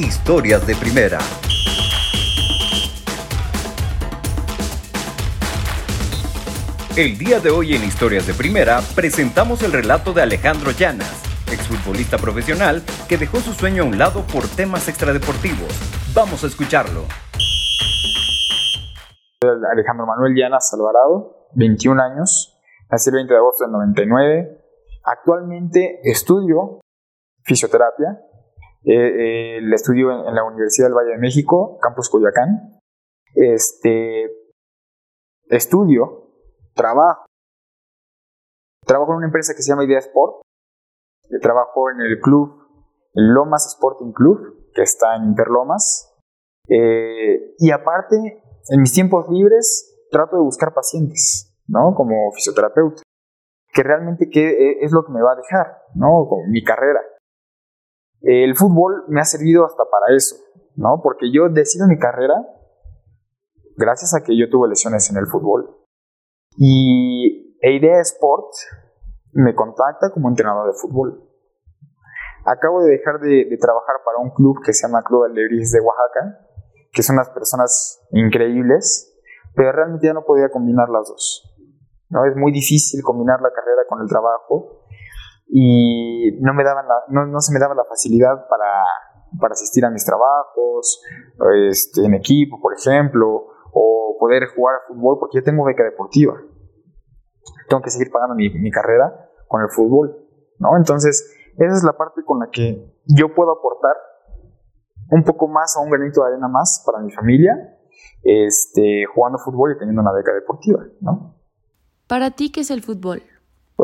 Historias de Primera. El día de hoy en Historias de Primera presentamos el relato de Alejandro Llanas, exfutbolista profesional que dejó su sueño a un lado por temas extradeportivos. Vamos a escucharlo. Alejandro Manuel Llanas Alvarado, 21 años, nací el 20 de agosto del 99. Actualmente estudio fisioterapia. Eh, eh, estudio en, la Universidad del Valle de México, Campus Coyoacán. Este, estudio, trabajo. Trabajo en una empresa que se llama Idea Sport. Trabajo en el club, Lomas Sporting Club, que está en Interlomas. Eh, y aparte, en mis tiempos libres, trato de buscar pacientes, ¿no? Como fisioterapeuta. Que realmente qué es lo que me va a dejar, ¿no? Con mi carrera. El fútbol me ha servido hasta para eso, ¿no? Porque yo decido mi carrera gracias a que yo tuve lesiones en el fútbol. Y Idea Sport me contacta como entrenador de fútbol. Acabo de dejar de, trabajar para un club que se llama Club Alegrías de Oaxaca, que son unas personas increíbles, pero realmente ya no podía combinar las dos. ¿no? Es muy difícil combinar la carrera con el trabajo y no, me daban no, no, se me daba la facilidad para, para asistir a mis trabajos, este, en equipo, por ejemplo, o poder jugar al fútbol, porque yo tengo beca deportiva. Tengo que seguir pagando mi, mi carrera con el fútbol, ¿no? Entonces, esa es la parte con la que yo puedo aportar un poco más o un granito de arena más para mi familia, este, jugando fútbol y teniendo una beca deportiva, ¿no? Para ti, ¿qué es el fútbol?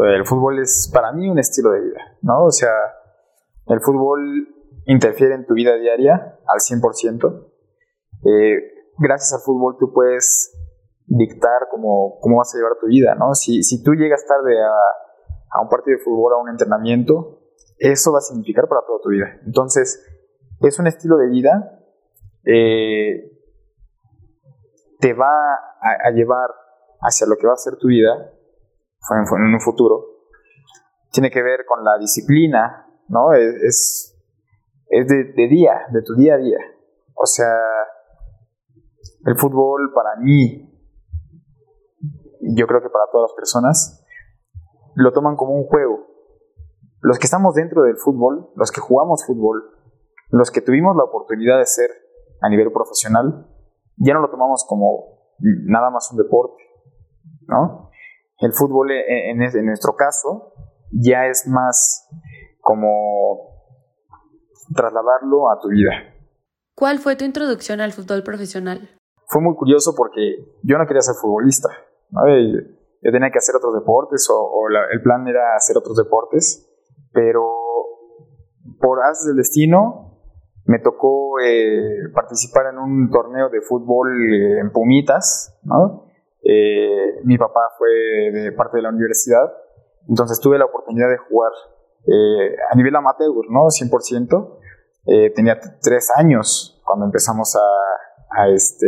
El fútbol es para mí un estilo de vida, ¿no? O sea, el fútbol interfiere en tu vida diaria al 100%. Eh, gracias al fútbol tú puedes dictar cómo, cómo vas a llevar tu vida, ¿no? Si, si tú llegas tarde a, a, un partido de fútbol, a un entrenamiento, eso va a significar para toda tu vida. Entonces, es un estilo de vida, eh, te va a llevar hacia lo que va a ser tu vida en un futuro, tiene que ver con la disciplina, ¿no? Es, es de, día, de tu día a día. O sea, el fútbol para mí, yo creo que para todas las personas, lo toman como un juego. Los que estamos dentro del fútbol, los que jugamos fútbol, los que tuvimos la oportunidad de ser a nivel profesional, ya no lo tomamos como nada más un deporte, ¿no? El fútbol eh, en, nuestro caso ya es más como trasladarlo a tu vida. ¿Cuál fue tu introducción al fútbol profesional? Fue muy curioso porque yo no quería ser futbolista. Yo tenía que hacer otros deportes o, el plan era hacer otros deportes, pero por haces del destino me tocó eh, participar en un torneo de fútbol eh, en Pumitas, ¿no? Eh, mi papá fue de parte de la universidad, entonces tuve la oportunidad de jugar eh, a nivel amateur, ¿no? 100%. Eh, tenía tres años cuando empezamos a, a, este,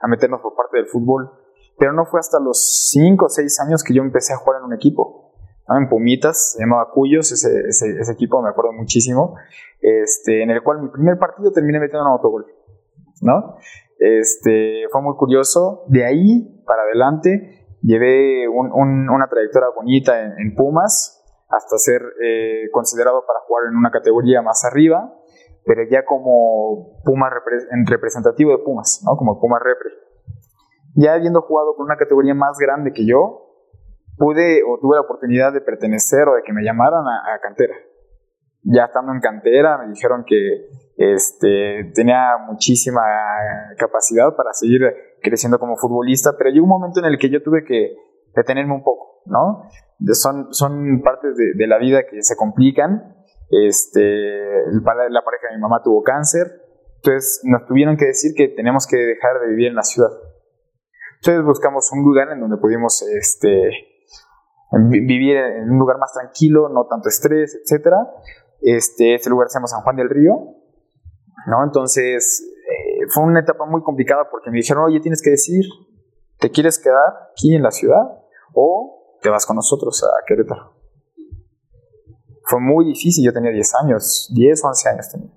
a meternos por parte del fútbol, pero no fue hasta los cinco o seis años que yo empecé a jugar en un equipo. En Pumitas, se llamaba Cuyos, ese, ese, ese, equipo me acuerdo muchísimo, este, en el cual mi primer partido terminé metiendo un autogol, ¿no? Este, fue muy curioso. De ahí para adelante llevé una trayectoria bonita en, Pumas hasta ser eh, considerado para jugar en una categoría más arriba, pero ya como Puma en representativo de Pumas, ¿no? como Puma Repre. Ya habiendo jugado con una categoría más grande que yo, pude o tuve la oportunidad de pertenecer o de que me llamaran a cantera. Ya estando en cantera, me dijeron que este, tenía muchísima capacidad para seguir creciendo como futbolista, pero llegó un momento en el que yo tuve que detenerme un poco, ¿no? Son, son partes de, la vida que se complican. Este, la pareja de mi mamá tuvo cáncer, entonces nos tuvieron que decir que tenemos que dejar de vivir en la ciudad. Entonces buscamos un lugar en donde pudimos este, vivir en un lugar más tranquilo, no tanto estrés, etc. Este, este lugar se llama San Juan del Río ¿no? Entonces, eh, fue una etapa muy complicada porque me dijeron, oye, tienes que decir, ¿te quieres quedar aquí en la ciudad o te vas con nosotros a Querétaro? Fue muy difícil, yo tenía 10 años, 10 o 11 años tenía.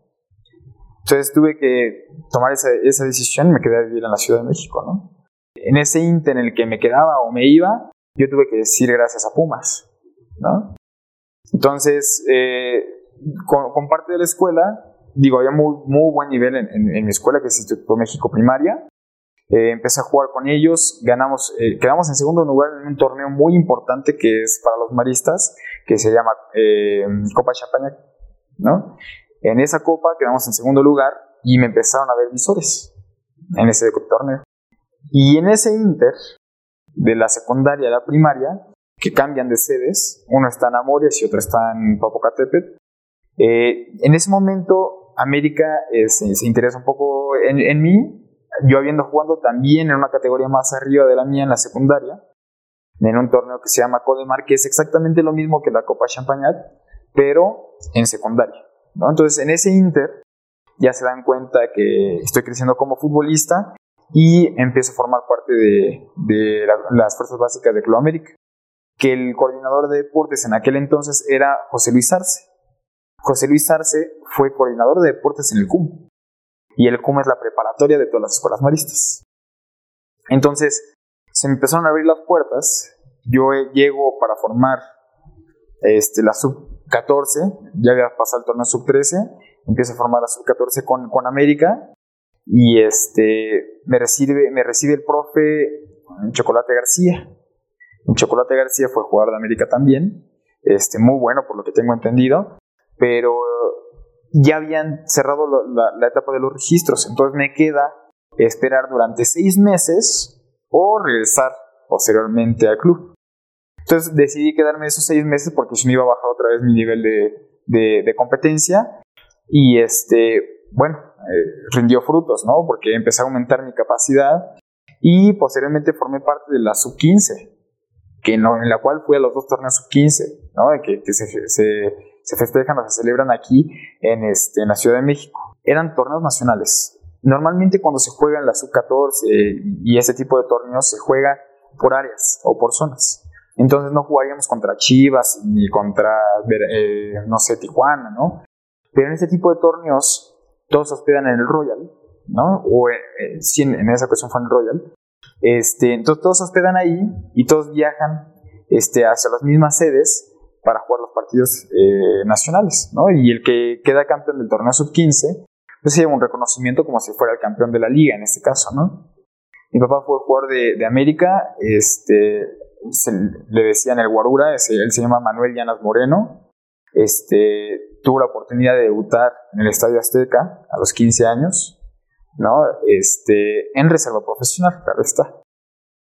Entonces tuve que tomar esa, esa decisión y me quedé a vivir en la Ciudad de México, ¿no? En ese inter en el que me quedaba o me iba, yo tuve que decir gracias a Pumas, ¿no? Entonces, eh, con, parte de la escuela, digo, había muy, muy buen nivel en, en, mi escuela, que es Instituto México Primaria. Eh, empecé a jugar con ellos, ganamos, eh, quedamos en segundo lugar en un torneo muy importante que es para los maristas, que se llama Copa Champaña, ¿no? En esa copa quedamos en segundo lugar y me empezaron a ver visores en ese torneo. Y en ese inter, de la secundaria a la primaria, que cambian de sedes, uno está en Amores y otro está en Popocatépetl, eh, en ese momento América eh, se, interesa un poco en, mí, yo habiendo jugado también en una categoría más arriba de la mía en la secundaria, en un torneo que se llama Codemar, que es exactamente lo mismo que la Copa Champagnat, pero en secundaria. Entonces, en ese Inter ya se dan cuenta que estoy creciendo como futbolista y empiezo a formar parte de, las fuerzas básicas de Club América, que el coordinador de deportes en aquel entonces era José Luis Arce. José Luis Arce fue coordinador de deportes en el CUM, y el CUM es la preparatoria de todas las escuelas maristas. Entonces, se me empezaron a abrir las puertas, yo llego para formar este, la sub 14, ya había pasado el torneo sub-13, empiezo a formar la sub-14 con, con América y este, me, recibe, me recibe el profe Chocolate García. Chocolate García fue jugador de América también, este, muy bueno por lo que tengo entendido, pero ya habían cerrado la, etapa de los registros, entonces me queda esperar durante seis meses o regresar posteriormente al club. Entonces decidí quedarme esos seis meses porque si me iba a bajar otra vez mi nivel de, competencia. Y este, bueno, eh, rindió frutos, ¿no? Porque empecé a aumentar mi capacidad y posteriormente formé parte de la sub-15, que en la cual fui a los dos torneos sub-15, ¿no? Que, que se, se, festejan o se celebran aquí en, este, en la Ciudad de México. Eran torneos nacionales. Normalmente cuando se juega en la sub-14 y ese tipo de torneos se juega por áreas o por zonas. Entonces no jugaríamos contra Chivas ni contra, eh, no sé, Tijuana, ¿no? Pero en este tipo de torneos todos se hospedan en el Royal, ¿no? O eh, eh sí, en, esa ocasión fue en el Royal. Este, entonces todos se hospedan ahí y todos viajan este, hacia las mismas sedes para jugar los partidos eh, nacionales, ¿no? Y el que queda campeón del torneo sub-15, pues lleva un reconocimiento como si fuera el campeón de la liga en este caso, ¿no? Mi papá fue jugador de, de América, este, le decían el Guarura, él se llama Manuel Llanas Moreno. Este, tuvo la oportunidad de debutar en el Estadio Azteca a los 15 años, ¿no? Este, en reserva profesional, claro está.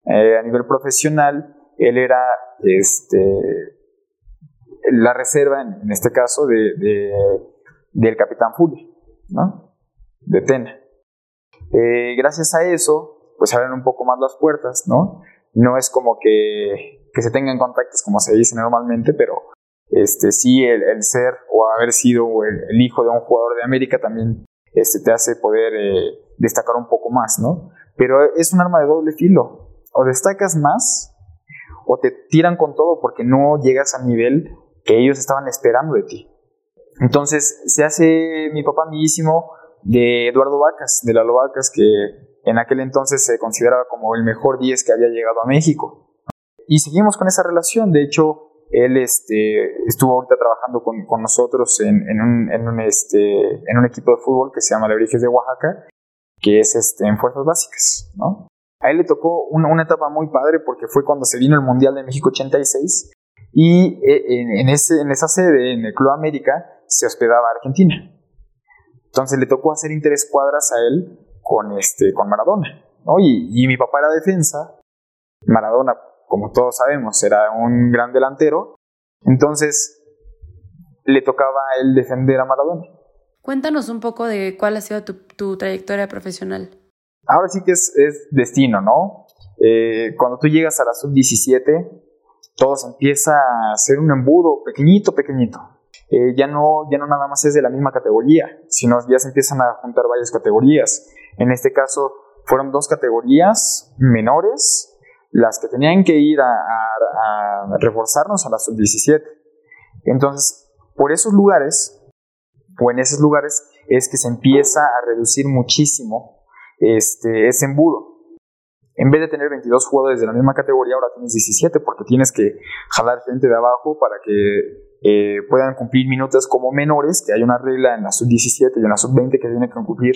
Eh, a nivel profesional, él era este, la reserva, en, este caso, de, del Capitán Fulvio, ¿no? De Tena. Eh, gracias a eso, pues abren un poco más las puertas, ¿no? no es como que, se tengan contactos como se dice normalmente, pero este, sí el, ser o haber sido el, hijo de un jugador de América también este, te hace poder eh, destacar un poco más, ¿no? Pero es un arma de doble filo. O destacas más o te tiran con todo porque no llegas al nivel que ellos estaban esperando de ti. Entonces se hace mi papá amiguísimo de Eduardo Vacas, de Lalo Vacas, que en aquel entonces se consideraba como el mejor 10 que había llegado a México. Y seguimos con esa relación, de hecho, él este, estuvo ahorita trabajando con, nosotros este, en un equipo de fútbol que se llama Lebrijes de Oaxaca, que es este, en fuerzas básicas, ¿no? A él le tocó una, una, etapa muy padre porque fue cuando se vino el Mundial de México 86 y eh, en, ese, en esa sede, en el Club América, se hospedaba Argentina. Entonces le tocó hacer interescuadras a él con, este, con Maradona. ¿no? Y, mi papá era defensa. Maradona, como todos sabemos, era un gran delantero. Entonces, le tocaba a él defender a Maradona. Cuéntanos un poco de cuál ha sido tu, trayectoria profesional. Ahora sí que es, destino, ¿no? Eh, cuando tú llegas a la sub-17, todo se empieza a ser un embudo pequeñito, pequeñito. Eh, ya, no, ya no nada más es de la misma categoría, sino ya se empiezan a juntar varias categorías. En este caso fueron dos categorías menores las que tenían que ir a, reforzarnos a la sub-17. Entonces, por esos lugares, o en esos lugares, es que se empieza a reducir muchísimo este, ese embudo. En vez de tener 22 jugadores de la misma categoría, ahora tienes 17 porque tienes que jalar gente de abajo para que eh, puedan cumplir minutos como menores, que hay una regla en la sub-17 y en la sub-20 que tienen que cumplir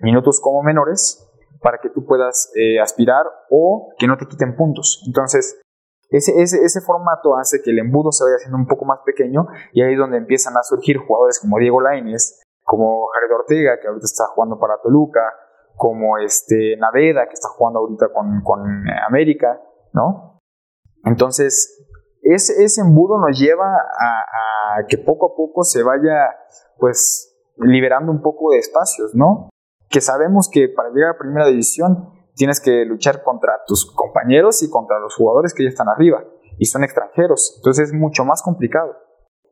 minutos como menores para que tú puedas eh, aspirar o que no te quiten puntos. Entonces, ese, ese, ese, formato hace que el embudo se vaya haciendo un poco más pequeño y ahí es donde empiezan a surgir jugadores como Diego Lainez, como Jared Ortega, que ahorita está jugando para Toluca, como este Naveda, que está jugando ahorita con, con América, ¿no? Entonces, ese, ese embudo nos lleva a, a, que poco a poco se vaya, pues, liberando un poco de espacios, ¿no? Que sabemos que para llegar a primera división tienes que luchar contra tus compañeros y contra los jugadores que ya están arriba y son extranjeros, entonces es mucho más complicado.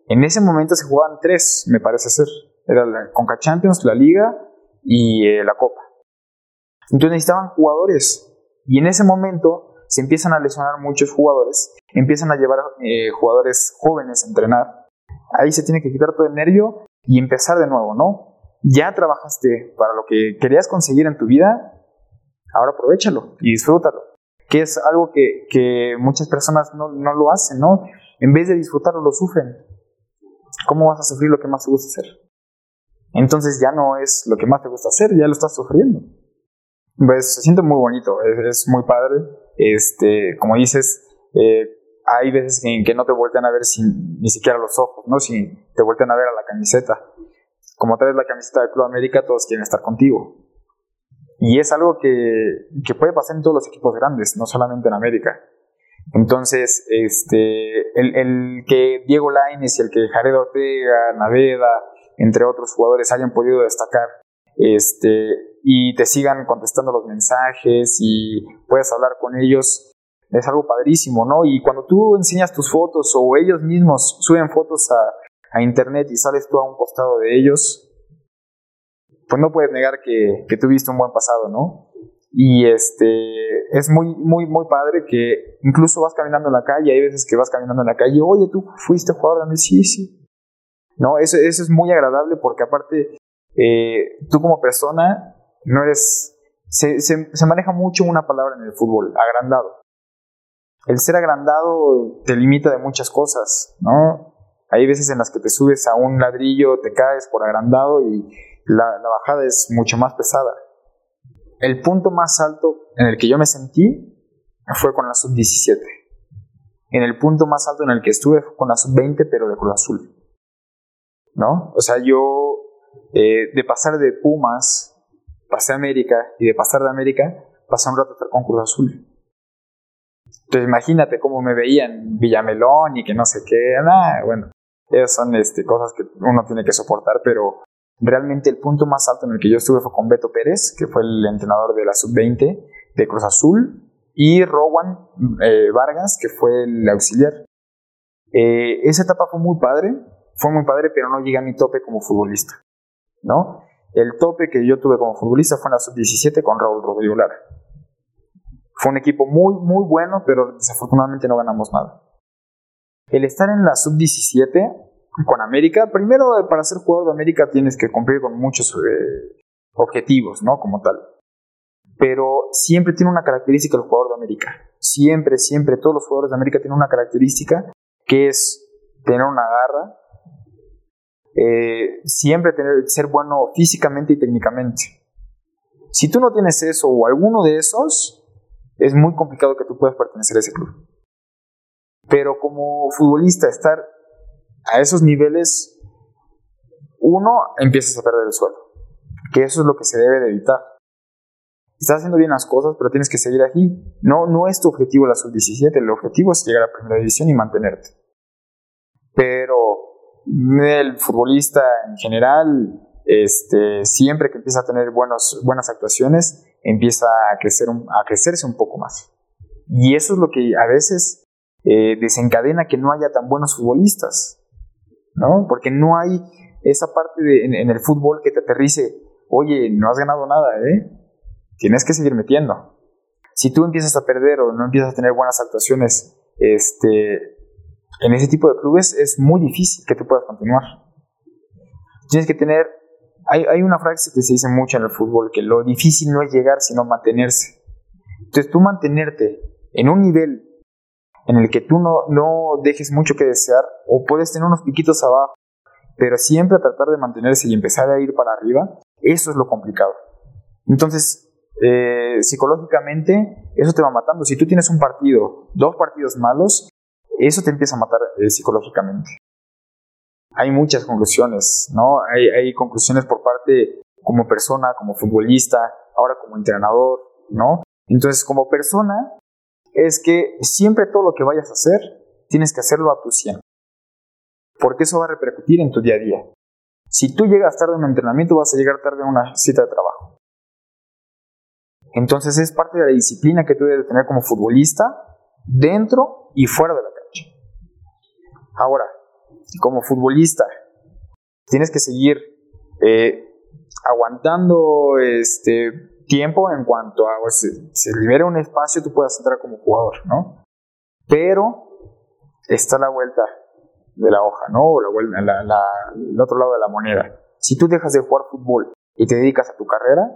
En ese momento se jugaban tres, me parece ser. Era la Conca Champions, la Liga y eh, la Copa. Entonces necesitaban jugadores. Y en ese momento se empiezan a lesionar muchos jugadores, empiezan a llevar eh, jugadores jóvenes a entrenar. Ahí se tiene que quitar todo el nervio y empezar de nuevo, ¿no? Ya trabajaste para lo que querías conseguir en tu vida, ahora aprovechalo y disfrútalo. Que es algo que, que muchas personas no, no, lo hacen, ¿no? En vez de disfrutarlo, lo sufren. ¿Cómo vas a sufrir lo que más te gusta hacer? Entonces ya no es lo que más te gusta hacer, ya lo estás sufriendo. Pues se siente muy bonito, es, muy padre. Este, como dices, eh, hay veces en que no te vuelven a ver sin ni siquiera los ojos, ¿no? Si te vuelven a ver a la camiseta. Como traes la camiseta del Club América, todos quieren estar contigo. Y es algo que, que, puede pasar en todos los equipos grandes, no solamente en América. Entonces, este, el, el que Diego Lainez y el que Jared Ortega, Naveda, entre otros jugadores hayan podido destacar este, y te sigan contestando los mensajes y puedes hablar con ellos, es algo padrísimo, ¿no? Y cuando tú enseñas tus fotos o ellos mismos suben fotos a, a internet y sales tú a un costado de ellos, pues no puedes negar que, que tuviste un buen pasado, ¿no? Y este, es muy, muy, muy padre que incluso vas caminando en la calle, hay veces que vas caminando en la calle, oye, tú fuiste jugador de sí, sí. No, eso, eso es muy agradable porque aparte, eh, tú como persona, no eres, se, se, maneja mucho una palabra en el fútbol, agrandado. El ser agrandado te limita de muchas cosas, ¿no? Hay veces en las que te subes a un ladrillo, te caes por agrandado y la, bajada es mucho más pesada. El punto más alto en el que yo me sentí fue con la sub-17. En el punto más alto en el que estuve fue con la sub-20, pero de Cruz Azul. ¿No? O sea, yo eh, de pasar de Pumas, pasé a América, y de pasar de América, pasé un rato con Cruz Azul. Entonces imagínate cómo me veían Villamelón y que no sé qué, nada, bueno, esas son este, cosas que uno tiene que soportar, pero Realmente el punto más alto en el que yo estuve fue con Beto Pérez, que fue el entrenador de la sub-20 de Cruz Azul, y Rowan eh, Vargas, que fue el auxiliar. Eh, esa etapa fue muy padre, fue muy padre, pero no llegué a mi tope como futbolista, ¿no? El tope que yo tuve como futbolista fue en la sub-17 con Raúl Rodrigo Lara. Fue un equipo muy, muy bueno, pero desafortunadamente no ganamos nada. El estar en la sub-17 con América, primero para ser jugador de América tienes que cumplir con muchos eh, objetivos, ¿no? Como tal. Pero siempre tiene una característica el jugador de América. Siempre, siempre, todos los jugadores de América tienen una característica que es tener una garra, eh, siempre tener, ser bueno físicamente y técnicamente. Si tú no tienes eso o alguno de esos, es muy complicado que tú puedas pertenecer a ese club. Pero como futbolista, estar a esos niveles, uno, empiezas a perder el suelo. Que eso es lo que se debe de evitar. Estás haciendo bien las cosas, pero tienes que seguir aquí. No, no es tu objetivo la sub-17, el objetivo es llegar a primera división y mantenerte. El futbolista en general, este, siempre que empieza a tener buenos, buenas actuaciones, empieza a, crecer a crecerse un poco más. Y eso es lo que a veces eh, desencadena que no haya tan buenos futbolistas. ¿no? Porque no hay esa parte de, en, el fútbol que te aterrice, oye, no has ganado nada, ¿eh? Tienes que seguir metiendo. Si tú empiezas a perder o no empiezas a tener buenas actuaciones este, en ese tipo de clubes, es muy difícil que tú puedas continuar. Tienes que tener hay, hay una frase que se dice mucho en el fútbol, que lo difícil no es llegar, sino mantenerse. Entonces tú mantenerte en un nivel en el que tú no, no dejes mucho que desear, o puedes tener unos piquitos abajo, pero siempre tratar de mantenerse y empezar a ir para arriba, eso es lo complicado. Entonces, eh, psicológicamente, eso te va matando. Si tú tienes un partido, dos partidos malos, eso te empieza a matar eh, psicológicamente. Hay muchas conclusiones, ¿no? Hay, hay conclusiones por parte como persona, como futbolista, ahora como entrenador, ¿no? Entonces, como persona, es que siempre todo lo que vayas a hacer, tienes que hacerlo a tu 100. Porque eso va a repercutir en tu día a día. Si tú llegas tarde a un entrenamiento, vas a llegar tarde a una cita de trabajo. Entonces es parte de la disciplina que tú debes tener como futbolista dentro y fuera de la. Ahora, como futbolista, tienes que seguir eh, aguantando este, tiempo en cuanto a si se libera un espacio, tú puedas entrar como jugador, ¿no? Pero está la vuelta de la hoja, ¿no? O la vuelta, el otro lado de la moneda. Si tú dejas de jugar fútbol y te dedicas a tu carrera,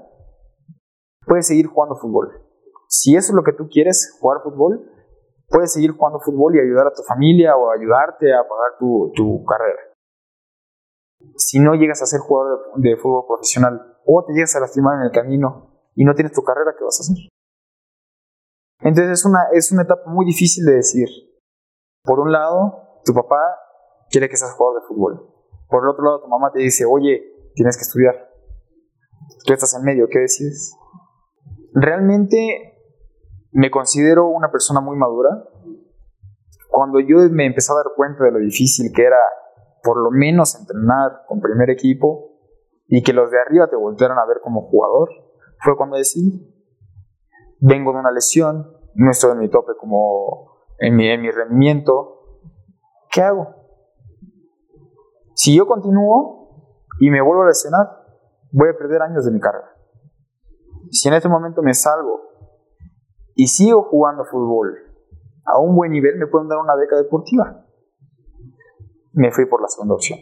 puedes seguir jugando fútbol. Si eso es lo que tú quieres, jugar fútbol, puedes seguir jugando fútbol y ayudar a tu familia o ayudarte a pagar tu, tu carrera. Si no llegas a ser jugador de fútbol profesional o te llegas a lastimar en el camino y no tienes tu carrera, ¿qué vas a hacer? Entonces es una, es una etapa muy difícil de decir. Por un lado, tu papá quiere que seas jugador de fútbol. Por el otro lado, tu mamá te dice, oye, tienes que estudiar. Tú estás en medio, ¿qué decides? Realmente me considero una persona muy madura. Cuando yo me empecé a dar cuenta de lo difícil que era por lo menos entrenar con primer equipo y que los de arriba te voltearan a ver como jugador, fue cuando decidí. Vengo de una lesión, no estoy en mi tope como en mi, en mi rendimiento. ¿Qué hago? Si yo continúo y me vuelvo a lesionar, voy a perder años de mi carrera. Si en este momento me salgo y sigo jugando fútbol a un buen nivel, me pueden dar una beca deportiva. Me fui por la segunda opción.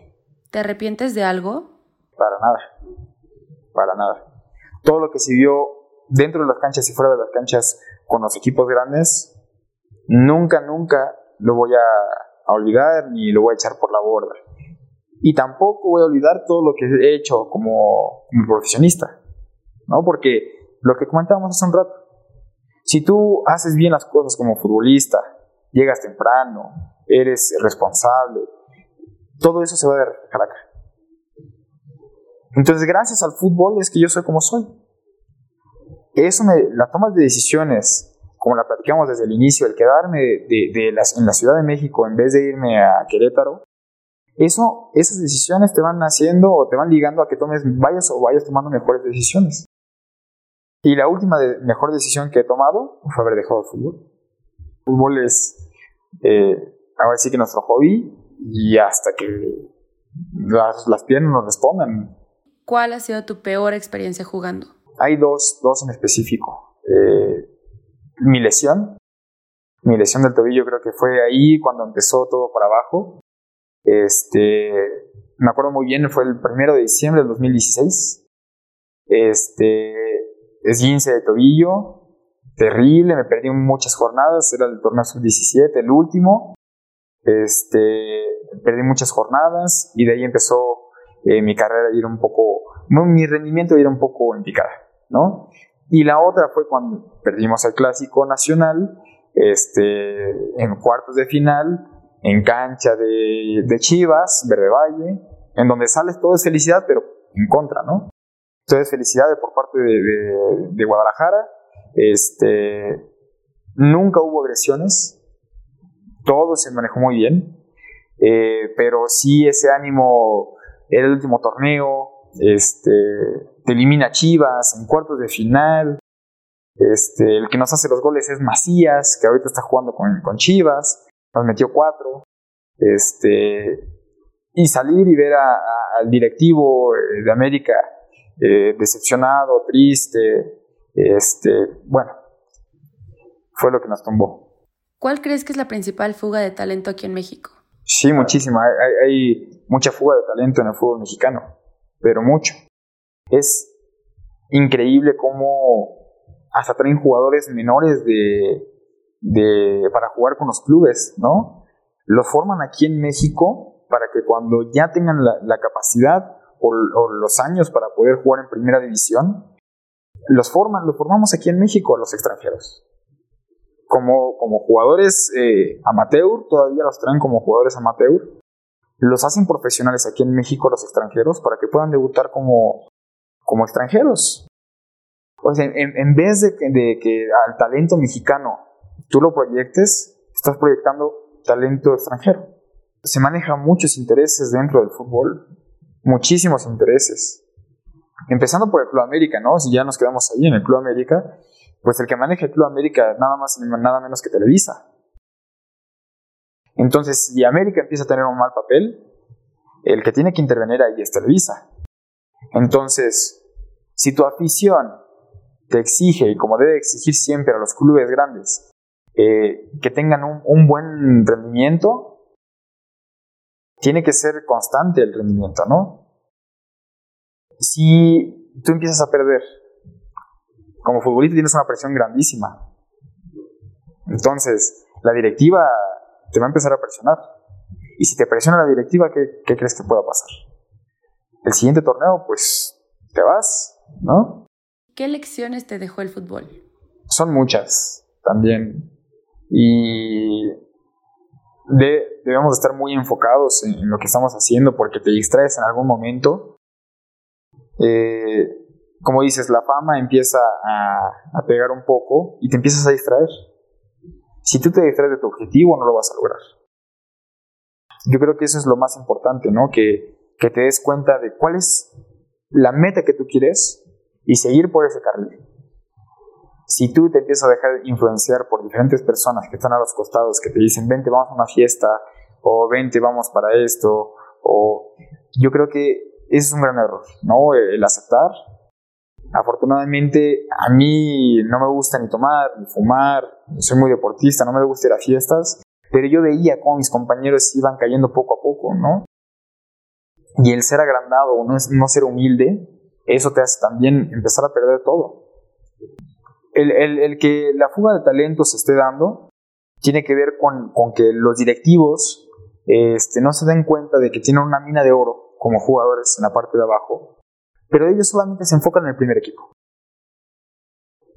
¿Te arrepientes de algo? Para nada. Para nada todo lo que se vio dentro de las canchas y fuera de las canchas con los equipos grandes, nunca, nunca lo voy a, olvidar ni lo voy a echar por la borda. Y tampoco voy a olvidar todo lo que he hecho como, profesionista, ¿no? Porque lo que comentábamos hace un rato, si tú haces bien las cosas como futbolista, llegas temprano, eres responsable, todo eso se va a reflejar acá. Entonces, gracias al fútbol es que yo soy como soy. Eso me, la toma de decisiones, como la platicamos desde el inicio, el quedarme de, las, en la Ciudad de México en vez de irme a Querétaro, eso, esas decisiones te van haciendo o te van ligando a que tomes, vayas o vayas tomando mejores decisiones. Y la última mejor decisión que he tomado fue haber dejado el fútbol. El fútbol es, eh, ahora sí que nuestro hobby y hasta que las, las piernas nos respondan, ¿Cuál ha sido tu peor experiencia jugando? Hay dos, dos en específico. Eh, mi lesión, mi lesión del tobillo creo que fue ahí cuando empezó todo para abajo. Este, me acuerdo muy bien, fue el primero de diciembre del 2016. Este, esguince de tobillo, terrible, me perdí muchas jornadas, era el torneo sub-17, el último. Este, perdí muchas jornadas y de ahí empezó eh, mi carrera ir un poco, mi rendimiento ir un poco en picada, ¿no? Y la otra fue cuando perdimos el clásico nacional, este, en cuartos de final, en cancha de, de Chivas, Verde Valle, en donde sales todo es felicidad, pero en contra, ¿no? Entonces, felicidad por parte de, Guadalajara. Este, nunca hubo agresiones, todo se manejó muy bien, eh, pero sí ese ánimo era el último torneo, este, te elimina Chivas en cuartos de final, este, el que nos hace los goles es Macías, que ahorita está jugando con, con Chivas, nos metió cuatro, este, y salir y ver al directivo eh, de América eh, decepcionado, triste, este, bueno, fue lo que nos tumbó. ¿Cuál crees que es la principal fuga de talento aquí en México? Sí, muchísima. Hay, mucha fuga de talento en el fútbol mexicano, pero mucho. Es increíble cómo hasta traen jugadores menores de, de, para jugar con los clubes, ¿no? Los forman aquí en México para que cuando ya tengan la, capacidad o, los años para poder jugar en primera división, los forman, los formamos aquí en México a los extranjeros. Como, como jugadores eh, amateur, todavía los traen como jugadores amateur, los hacen profesionales aquí en México a los extranjeros para que puedan debutar como, como extranjeros. O sea, en, vez de que, al talento mexicano tú lo proyectes, estás proyectando talento extranjero. Se manejan muchos intereses dentro del fútbol, muchísimos intereses. Empezando por el Club América, ¿no? Si ya nos quedamos ahí en el Club América, pues el que maneja el Club América nada más nada menos que Televisa. Entonces, si América empieza a tener un mal papel, el que tiene que intervenir ahí es Televisa. Entonces, si tu afición te exige, y como debe exigir siempre a los clubes grandes, eh, que tengan un, buen rendimiento, tiene que ser constante el rendimiento, ¿no? Si tú empiezas a perder, como futbolista tienes una presión grandísima. Entonces, la directiva te va a empezar a presionar. Y si te presiona la directiva, ¿qué, qué crees que pueda pasar? El siguiente torneo, pues, te vas, ¿no? ¿Qué lecciones te dejó el fútbol? Son muchas también. Y debemos estar muy enfocados en, lo que estamos haciendo porque te distraes en algún momento. Eh, como dices, la fama empieza a, pegar un poco y te empiezas a distraer. Si tú te distraes de tu objetivo, no lo vas a lograr. Yo creo que eso es lo más importante, ¿no? Que, que te des cuenta de cuál es la meta que tú quieres y seguir por ese carril. Si tú te empiezas a dejar influenciar por diferentes personas que están a los costados, que te dicen, vente, vamos a una fiesta, o vente, vamos para esto, o yo creo que ese es un gran error, ¿no? El aceptar. Afortunadamente, a mí no me gusta ni tomar, ni fumar, soy muy deportista, no me gusta ir a fiestas, pero yo veía cómo mis compañeros iban cayendo poco a poco, ¿no? Y el ser agrandado, no, no ser humilde, eso te hace también empezar a perder todo. El, que la fuga de talentos se esté dando tiene que ver con, que los directivos este, no se den cuenta de que tienen una mina de oro como jugadores en la parte de abajo, pero ellos solamente se enfocan en el primer equipo.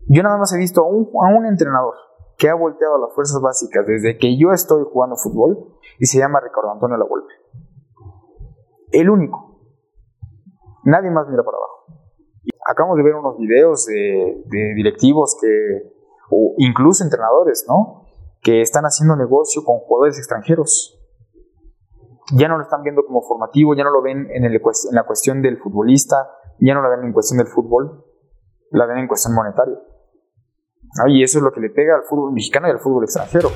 Yo nada más he visto a un, a un entrenador que ha volteado a las fuerzas básicas desde que yo estoy jugando fútbol y se llama Ricardo Antonio La Volpe. El único. Nadie más mira para abajo. Acabamos de ver unos videos de, directivos que, o incluso entrenadores, ¿no? Que están haciendo negocio con jugadores extranjeros. Ya no lo están viendo como formativo, ya no lo ven en, la cuestión del futbolista, ya no lo ven en cuestión del fútbol, la ven en cuestión monetaria. Y eso es lo que le pega al fútbol mexicano y al fútbol extranjero.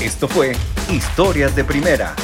Esto fue Historias de Primera